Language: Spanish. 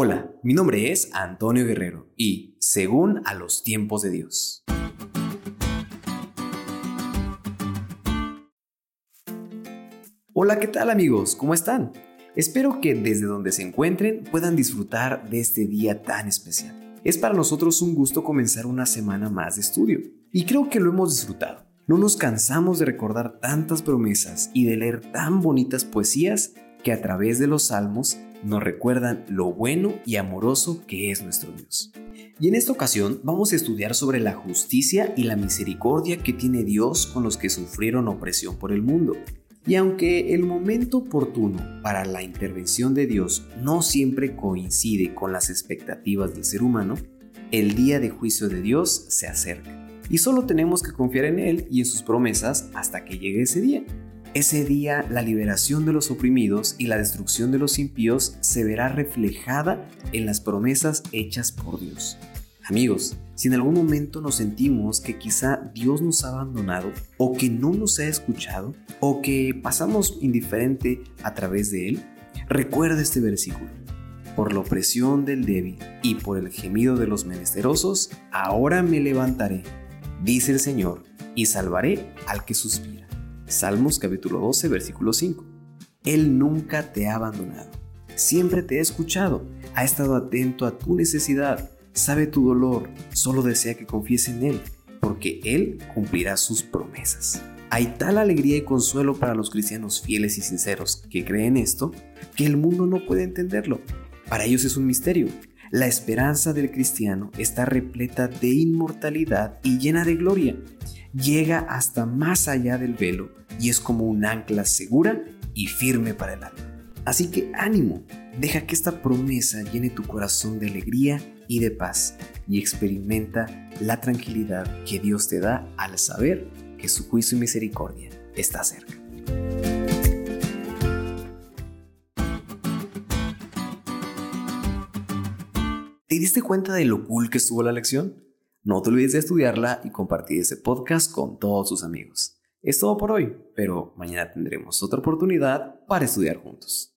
Hola, mi nombre es Antonio Guerrero y según a los tiempos de Dios. Hola, ¿qué tal amigos? ¿Cómo están? Espero que desde donde se encuentren puedan disfrutar de este día tan especial. Es para nosotros un gusto comenzar una semana más de estudio y creo que lo hemos disfrutado. No nos cansamos de recordar tantas promesas y de leer tan bonitas poesías que a través de los salmos nos recuerdan lo bueno y amoroso que es nuestro Dios. Y en esta ocasión vamos a estudiar sobre la justicia y la misericordia que tiene Dios con los que sufrieron opresión por el mundo. Y aunque el momento oportuno para la intervención de Dios no siempre coincide con las expectativas del ser humano, el día de juicio de Dios se acerca. Y solo tenemos que confiar en Él y en sus promesas hasta que llegue ese día. Ese día la liberación de los oprimidos y la destrucción de los impíos se verá reflejada en las promesas hechas por Dios. Amigos, si en algún momento nos sentimos que quizá Dios nos ha abandonado o que no nos ha escuchado o que pasamos indiferente a través de Él, recuerda este versículo. Por la opresión del débil y por el gemido de los menesterosos, ahora me levantaré, dice el Señor, y salvaré al que suspira. Salmos capítulo 12, versículo 5. Él nunca te ha abandonado, siempre te ha escuchado, ha estado atento a tu necesidad sabe tu dolor, solo desea que confíes en Él, porque Él cumplirá sus promesas. Hay tal alegría y consuelo para los cristianos fieles y sinceros que creen esto, que el mundo no puede entenderlo. Para ellos es un misterio. La esperanza del cristiano está repleta de inmortalidad y llena de gloria. Llega hasta más allá del velo y es como un ancla segura y firme para el alma. Así que ánimo, deja que esta promesa llene tu corazón de alegría y de paz y experimenta la tranquilidad que Dios te da al saber que su juicio y misericordia está cerca. ¿Te diste cuenta de lo cool que estuvo la lección? No te olvides de estudiarla y compartir este podcast con todos tus amigos. Es todo por hoy, pero mañana tendremos otra oportunidad para estudiar juntos.